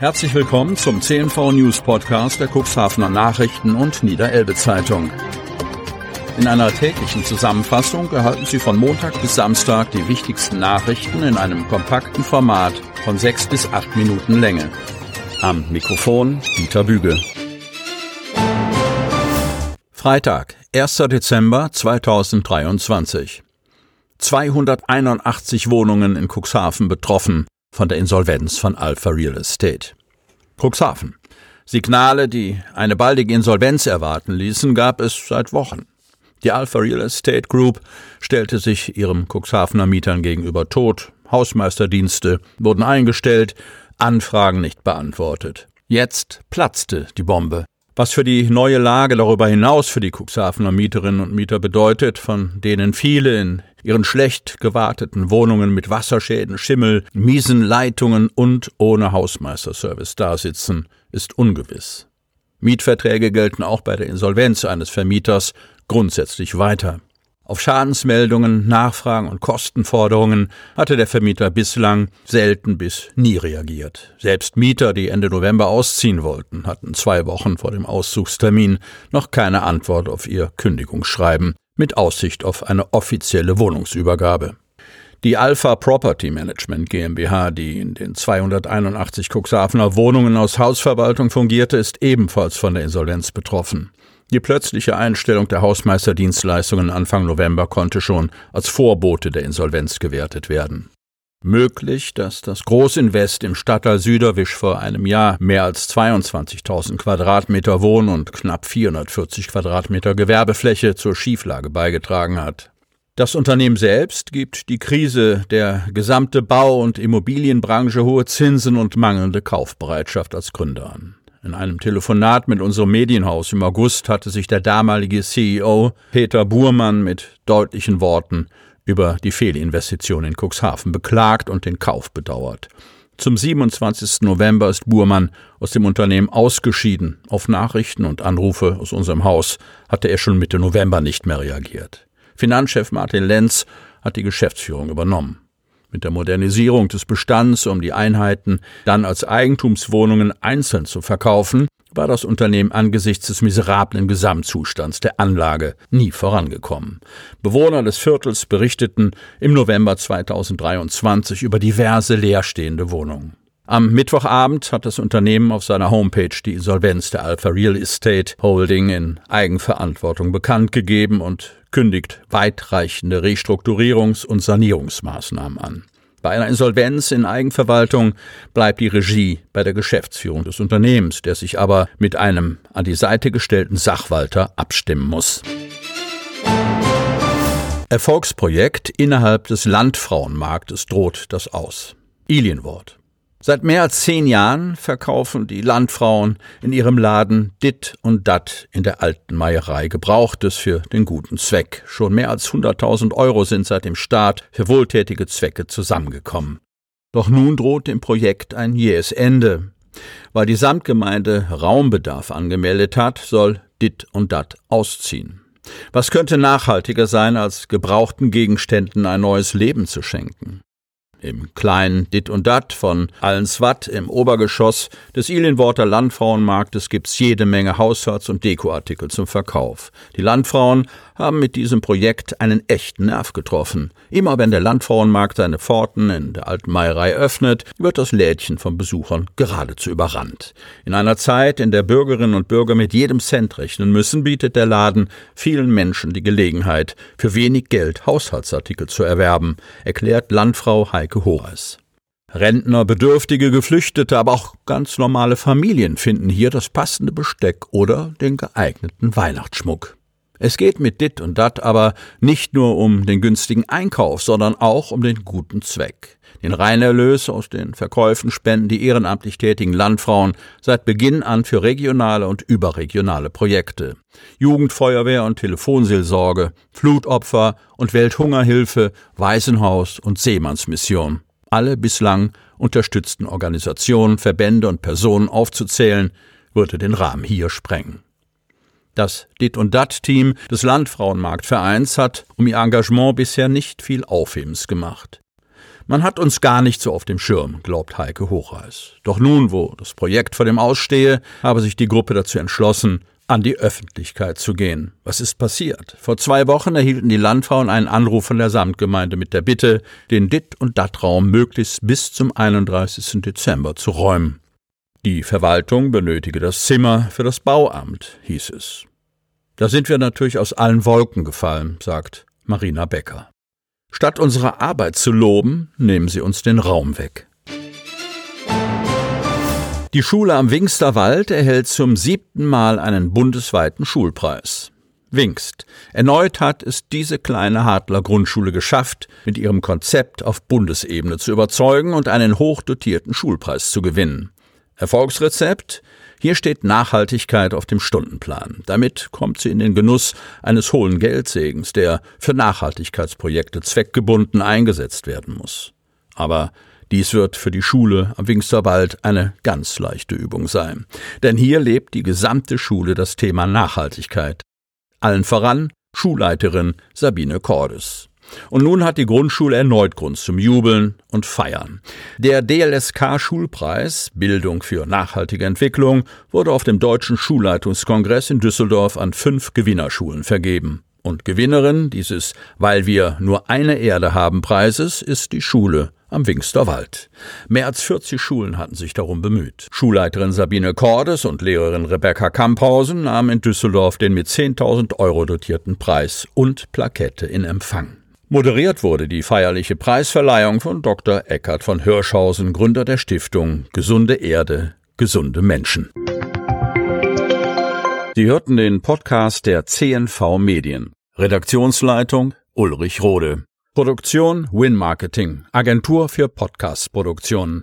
Herzlich willkommen zum CNV News Podcast der Cuxhavener Nachrichten und Niederelbe Zeitung. In einer täglichen Zusammenfassung erhalten Sie von Montag bis Samstag die wichtigsten Nachrichten in einem kompakten Format von sechs bis acht Minuten Länge. Am Mikrofon Dieter Büge. Freitag, 1. Dezember 2023. 281 Wohnungen in Cuxhaven betroffen von der Insolvenz von Alpha Real Estate. Cuxhaven. Signale, die eine baldige Insolvenz erwarten ließen, gab es seit Wochen. Die Alpha Real Estate Group stellte sich ihrem Cuxhavener Mietern gegenüber tot, Hausmeisterdienste wurden eingestellt, Anfragen nicht beantwortet. Jetzt platzte die Bombe. Was für die neue Lage darüber hinaus für die Cuxhavener Mieterinnen und Mieter bedeutet, von denen viele in ihren schlecht gewarteten Wohnungen mit Wasserschäden, Schimmel, miesen Leitungen und ohne Hausmeisterservice dasitzen, ist ungewiss. Mietverträge gelten auch bei der Insolvenz eines Vermieters grundsätzlich weiter. Auf Schadensmeldungen, Nachfragen und Kostenforderungen hatte der Vermieter bislang selten bis nie reagiert. Selbst Mieter, die Ende November ausziehen wollten, hatten zwei Wochen vor dem Auszugstermin noch keine Antwort auf ihr Kündigungsschreiben mit Aussicht auf eine offizielle Wohnungsübergabe. Die Alpha Property Management GmbH, die in den 281 Cuxhavener Wohnungen aus Hausverwaltung fungierte, ist ebenfalls von der Insolvenz betroffen. Die plötzliche Einstellung der Hausmeisterdienstleistungen Anfang November konnte schon als Vorbote der Insolvenz gewertet werden. Möglich, dass das Großinvest im Stadtteil Süderwisch vor einem Jahr mehr als 22.000 Quadratmeter Wohn- und knapp 440 Quadratmeter Gewerbefläche zur Schieflage beigetragen hat. Das Unternehmen selbst gibt die Krise der gesamte Bau- und Immobilienbranche hohe Zinsen und mangelnde Kaufbereitschaft als Gründer an. In einem Telefonat mit unserem Medienhaus im August hatte sich der damalige CEO Peter Burmann mit deutlichen Worten über die Fehlinvestition in Cuxhaven beklagt und den Kauf bedauert. Zum 27. November ist Burmann aus dem Unternehmen ausgeschieden. Auf Nachrichten und Anrufe aus unserem Haus hatte er schon Mitte November nicht mehr reagiert. Finanzchef Martin Lenz hat die Geschäftsführung übernommen mit der Modernisierung des Bestands, um die Einheiten dann als Eigentumswohnungen einzeln zu verkaufen, war das Unternehmen angesichts des miserablen Gesamtzustands der Anlage nie vorangekommen. Bewohner des Viertels berichteten im November 2023 über diverse leerstehende Wohnungen. Am Mittwochabend hat das Unternehmen auf seiner Homepage die Insolvenz der Alpha Real Estate Holding in Eigenverantwortung bekannt gegeben und kündigt weitreichende Restrukturierungs- und Sanierungsmaßnahmen an. Bei einer Insolvenz in Eigenverwaltung bleibt die Regie bei der Geschäftsführung des Unternehmens, der sich aber mit einem an die Seite gestellten Sachwalter abstimmen muss. Erfolgsprojekt innerhalb des Landfrauenmarktes droht das aus. Ilienwort. Seit mehr als zehn Jahren verkaufen die Landfrauen in ihrem Laden dit und dat in der alten Meierei Gebrauchtes für den guten Zweck. Schon mehr als 100.000 Euro sind seit dem Start für wohltätige Zwecke zusammengekommen. Doch nun droht dem Projekt ein jähes Ende. Weil die Samtgemeinde Raumbedarf angemeldet hat, soll dit und dat ausziehen. Was könnte nachhaltiger sein, als gebrauchten Gegenständen ein neues Leben zu schenken? Im kleinen Dit und Dat von Allenswatt im Obergeschoss des Ilenworter Landfrauenmarktes gibt's jede Menge Haushalts- und Dekoartikel zum Verkauf. Die Landfrauen haben mit diesem Projekt einen echten Nerv getroffen. Immer wenn der Landfrauenmarkt seine Pforten in der alten Meierei öffnet, wird das Lädchen von Besuchern geradezu überrannt. In einer Zeit, in der Bürgerinnen und Bürger mit jedem Cent rechnen müssen, bietet der Laden vielen Menschen die Gelegenheit, für wenig Geld Haushaltsartikel zu erwerben, erklärt Landfrau Heike Horace. Rentner, Bedürftige, Geflüchtete, aber auch ganz normale Familien finden hier das passende Besteck oder den geeigneten Weihnachtsschmuck. Es geht mit dit und dat aber nicht nur um den günstigen Einkauf, sondern auch um den guten Zweck. Den Reinerlös aus den Verkäufen spenden die ehrenamtlich tätigen Landfrauen seit Beginn an für regionale und überregionale Projekte. Jugendfeuerwehr und Telefonseelsorge, Flutopfer und Welthungerhilfe, Waisenhaus und Seemannsmission. Alle bislang unterstützten Organisationen, Verbände und Personen aufzuzählen, würde den Rahmen hier sprengen. Das Dit und Dat Team des Landfrauenmarktvereins hat um ihr Engagement bisher nicht viel Aufhebens gemacht. Man hat uns gar nicht so auf dem Schirm, glaubt Heike Hochreis. Doch nun, wo das Projekt vor dem Ausstehe, habe sich die Gruppe dazu entschlossen, an die Öffentlichkeit zu gehen. Was ist passiert? Vor zwei Wochen erhielten die Landfrauen einen Anruf von der Samtgemeinde mit der Bitte, den Dit- und Dat-Raum möglichst bis zum 31. Dezember zu räumen. Die Verwaltung benötige das Zimmer für das Bauamt, hieß es. Da sind wir natürlich aus allen Wolken gefallen, sagt Marina Becker. Statt unsere Arbeit zu loben, nehmen sie uns den Raum weg. Die Schule am Wingsterwald erhält zum siebten Mal einen bundesweiten Schulpreis. Wingst. Erneut hat es diese kleine Hartler Grundschule geschafft, mit ihrem Konzept auf Bundesebene zu überzeugen und einen hochdotierten Schulpreis zu gewinnen. Erfolgsrezept? Hier steht Nachhaltigkeit auf dem Stundenplan. Damit kommt sie in den Genuss eines hohen Geldsegens, der für Nachhaltigkeitsprojekte zweckgebunden eingesetzt werden muss. Aber dies wird für die Schule am Wingsterwald eine ganz leichte Übung sein. Denn hier lebt die gesamte Schule das Thema Nachhaltigkeit. Allen voran Schulleiterin Sabine Cordes. Und nun hat die Grundschule erneut Grund zum Jubeln und Feiern. Der DLSK-Schulpreis Bildung für nachhaltige Entwicklung wurde auf dem Deutschen Schulleitungskongress in Düsseldorf an fünf Gewinnerschulen vergeben. Und Gewinnerin dieses Weil wir nur eine Erde haben Preises ist die Schule am Wingster Wald. Mehr als 40 Schulen hatten sich darum bemüht. Schulleiterin Sabine Cordes und Lehrerin Rebecca Kamphausen nahmen in Düsseldorf den mit 10.000 Euro dotierten Preis und Plakette in Empfang. Moderiert wurde die feierliche Preisverleihung von Dr. Eckhard von Hirschhausen, Gründer der Stiftung Gesunde Erde, gesunde Menschen. Sie hörten den Podcast der CNV Medien. Redaktionsleitung Ulrich Rode. Produktion Win Marketing, Agentur für Podcast-Produktionen.